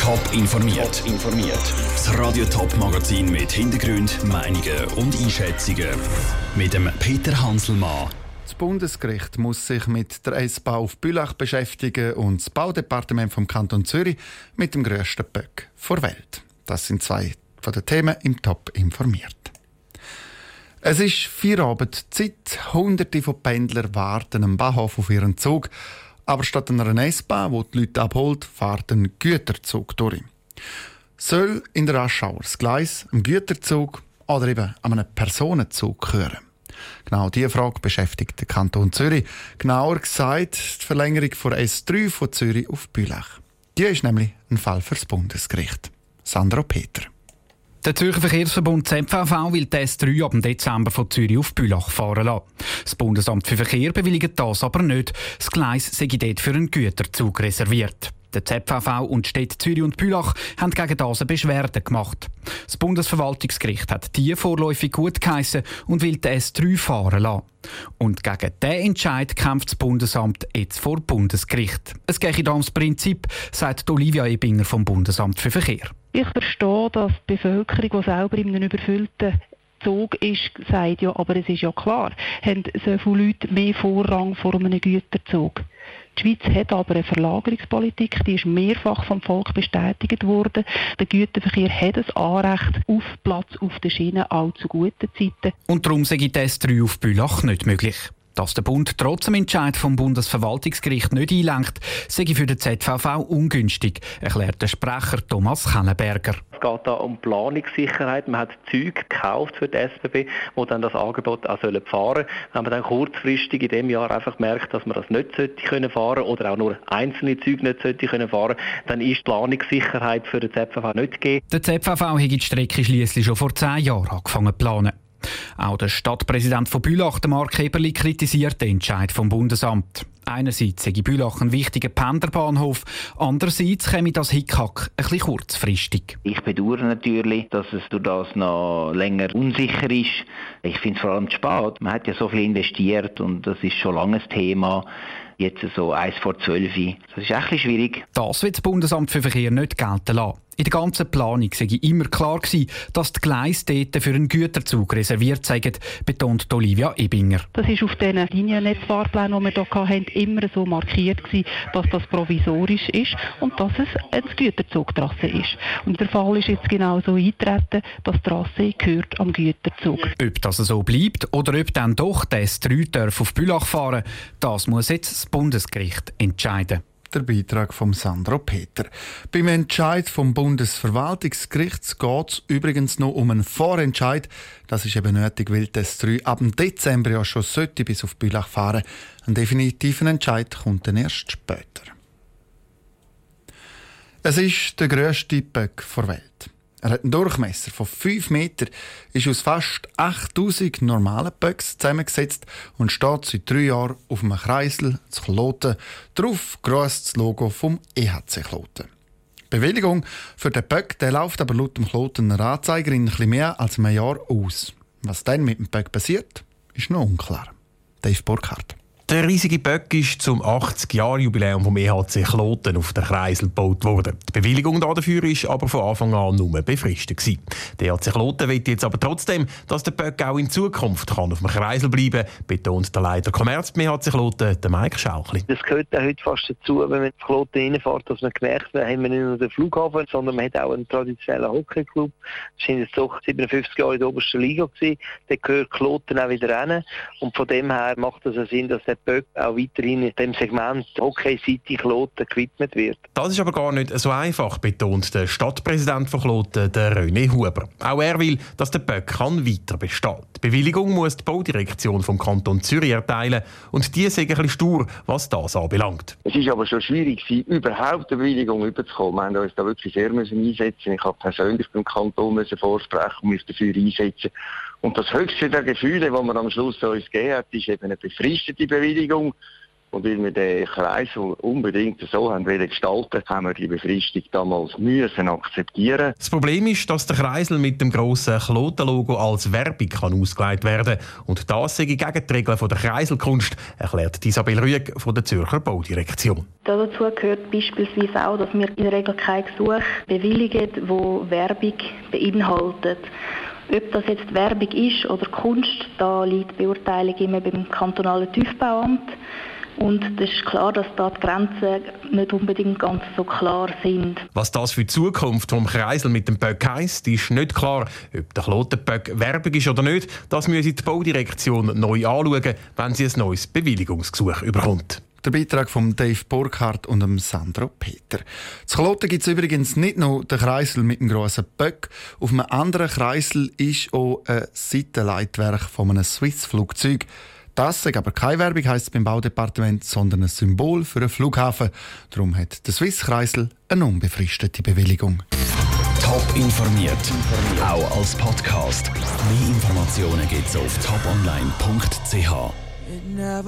Top informiert. informiert. Das Radio Top Magazin mit Hintergrund, Meinungen und Einschätzungen mit dem Peter Hanselmann. Das Bundesgericht muss sich mit der S-Bau auf Bülach beschäftigen und das Baudepartement vom Kanton Zürich mit dem grössten Böck vor Welt. Das sind zwei von den Themen im Top informiert. Es ist Feierabend-Zeit. Hunderte von Pendlern warten am Bahnhof auf ihren Zug. Aber statt einer S-Bahn, die die Leute abholt, fährt ein Güterzug durch. Soll in der Aschauer das Gleis am Güterzug oder eben einem Personenzug gehören? Genau diese Frage beschäftigt den Kanton Zürich. Genauer gesagt die Verlängerung von S3 von Zürich auf Bülach. Die ist nämlich ein Fall fürs Bundesgericht. Sandro Peter. Der Zürcher Verkehrsverbund ZVV will das 3 ab Dezember von Zürich auf Bülach fahren lassen. Das Bundesamt für Verkehr bewilligt das aber nicht. Das Gleis sei dort für einen Güterzug reserviert. Der ZVV und Städte Zürich und Bülach haben gegen das eine Beschwerde gemacht. Das Bundesverwaltungsgericht hat die vorläufig gut geheissen und will den S3 fahren lassen. Und gegen diesen Entscheid kämpft das Bundesamt jetzt vor Bundesgericht. Es gehe da ums Prinzip, sagt Olivia Ebinger vom Bundesamt für Verkehr. Ich verstehe, dass die Bevölkerung, die selber in einem überfüllten Zug ist, sagt ja, aber es ist ja klar, haben so viele Leute mehr Vorrang vor einem Güterzug. Die Schweiz hat aber eine Verlagerungspolitik, die ist mehrfach vom Volk bestätigt worden. Der Güterverkehr hat ein Anrecht auf Platz auf der Schiene, auch zu guten Zeiten. Und darum sei das 3 auf Bülach nicht möglich. Dass der Bund trotz dem Entscheid vom Bundesverwaltungsgericht nicht einlenkt, sei für den ZVV ungünstig, erklärt der Sprecher Thomas Kellenberger. Es geht da um Planungssicherheit. Man hat Züge gekauft für die SBB, die dann das Angebot auch fahren sollen. Wenn man dann kurzfristig in dem Jahr einfach merkt, dass man das nicht sollte können fahren oder auch nur einzelne Züge nicht sollte können fahren, dann ist die Planungssicherheit für den ZVV nicht gegeben. Der ZVV hat die Strecke schließlich schon vor zehn Jahren angefangen zu planen. Auch der Stadtpräsident von Bülach, Mark Eberli, kritisiert den Entscheid vom Bundesamt. Einerseits sei Bülach ein wichtiger Penderbahnhof, andererseits käme das Hickhack ein bisschen kurzfristig. Ich bedauere natürlich, dass es durch das noch länger unsicher ist. Ich finde es vor allem spät. Man hat ja so viel investiert und das ist schon lange ein Thema jetzt so eins vor zwölf. Das ist echt schwierig. Das wird das Bundesamt für Verkehr nicht gelten lassen. In der ganzen Planung sei immer klar gewesen, dass die Gleise dort für einen Güterzug reserviert seien, betont Olivia Ebinger. Das ist auf den Liniennetzfahrplänen, die wir hier hatten, immer so markiert gewesen, dass das provisorisch ist und dass es eine Güterzugtrasse ist. Und der Fall ist jetzt genau so eintreten, dass die Trasse gehört am Güterzug. Ob das so bleibt oder ob dann doch das 3 darf auf Bülach fahren, das muss jetzt das Bundesgericht entscheiden der Beitrag von Sandro Peter. Beim Entscheid vom Bundesverwaltungsgerichts geht es übrigens noch um einen Vorentscheid. Das ist eben nötig, weil das 3 ab dem Dezember ja schon sollte bis auf Bülach fahren. Ein definitiver Entscheid kommt dann erst später. Es ist der grösste Böck der Welt. Er hat einen Durchmesser von 5 Meter, ist aus fast 8000 normalen Böcks zusammengesetzt und steht seit drei Jahren auf einem Kreisel zu Kloten. Darauf grosst das Logo vom EHC Kloten. Die Bewilligung für den Böck der läuft aber laut dem Klotener Anzeiger in ein mehr als einem Jahr aus. Was dann mit dem Böck passiert, ist noch unklar. Dave Burkhardt. Der riesige Böck ist zum 80-Jahr-Jubiläum vom EHC Kloten auf der Kreisel gebaut worden. Die Bewilligung dafür war aber von Anfang an nur befristet. Der EHC Kloten will jetzt aber trotzdem, dass der Böck auch in Zukunft kann auf dem Kreisel bleiben kann, betont der Leiter Kommerz beim EHC Kloten, der Mike Schauchli. Das gehört heute fast dazu, wenn man in Kloten reinfährt, dass man gemerkt hat, haben wir nicht nur den Flughafen, sondern man hat auch einen traditionellen Hockeyclub. Das war jetzt doch 57 Jahre in der obersten Liga. Der gehört Kloten auch wieder rein. Und von dem her macht es Sinn, dass der Böck auch weiterhin in dem Segment Hockey-City Kloten gewidmet wird. Das ist aber gar nicht so einfach, betont der Stadtpräsident von Kloten, der René Huber. Auch er will, dass der Böck kann weiter bestehen Die Bewilligung muss die Baudirektion vom Kanton Zürich erteilen und die sind ein bisschen stur, was das anbelangt. Es ist aber schon schwierig, überhaupt eine Bewilligung überzukommen. Wir haben uns da wirklich sehr einsetzen Ich habe persönlich beim Kanton vorsprechen und mich dafür einsetzen und das höchste der Gefühle, das man am Schluss uns gegeben hat, ist eben eine befristete Bewilligung. Und weil wir den Kreisel unbedingt so haben wollen gestalten, haben wir die Befristung damals müssen akzeptieren. Das Problem ist, dass der Kreisel mit dem grossen Klotenlogo als Werbung kann ausgelegt werden Und das sei gegen die Regeln der Kreiselkunst, erklärt Isabel Rüeg von der Zürcher Baudirektion. Dazu gehört beispielsweise auch, dass wir in der Regel kein Gesuch bewilligen, wo Werbung beinhaltet. Ob das jetzt Werbung ist oder Kunst, da liegt die Beurteilung immer beim kantonalen Tiefbauamt. Und es ist klar, dass da die Grenzen nicht unbedingt ganz so klar sind. Was das für die Zukunft vom Kreisel mit dem Böck heisst, ist nicht klar. Ob der Klotenböck Werbung ist oder nicht, das müsse die Baudirektion neu anschauen, wenn sie ein neues Bewilligungsgesuch überkommt. Der Beitrag von Dave Burkhardt und dem Sandro Peter. Zu Kloten gibt es übrigens nicht nur den Kreisel mit dem grossen Böck. Auf einem anderen Kreisel ist auch ein Seitenleitwerk von einem Swiss-Flugzeug. Das ist aber keine Werbung, heisst es beim Baudepartement, sondern ein Symbol für einen Flughafen. Darum hat der Swiss-Kreisel eine unbefristete Bewilligung. Top informiert, auch als Podcast. Mehr Informationen gibt es auf toponline.ch.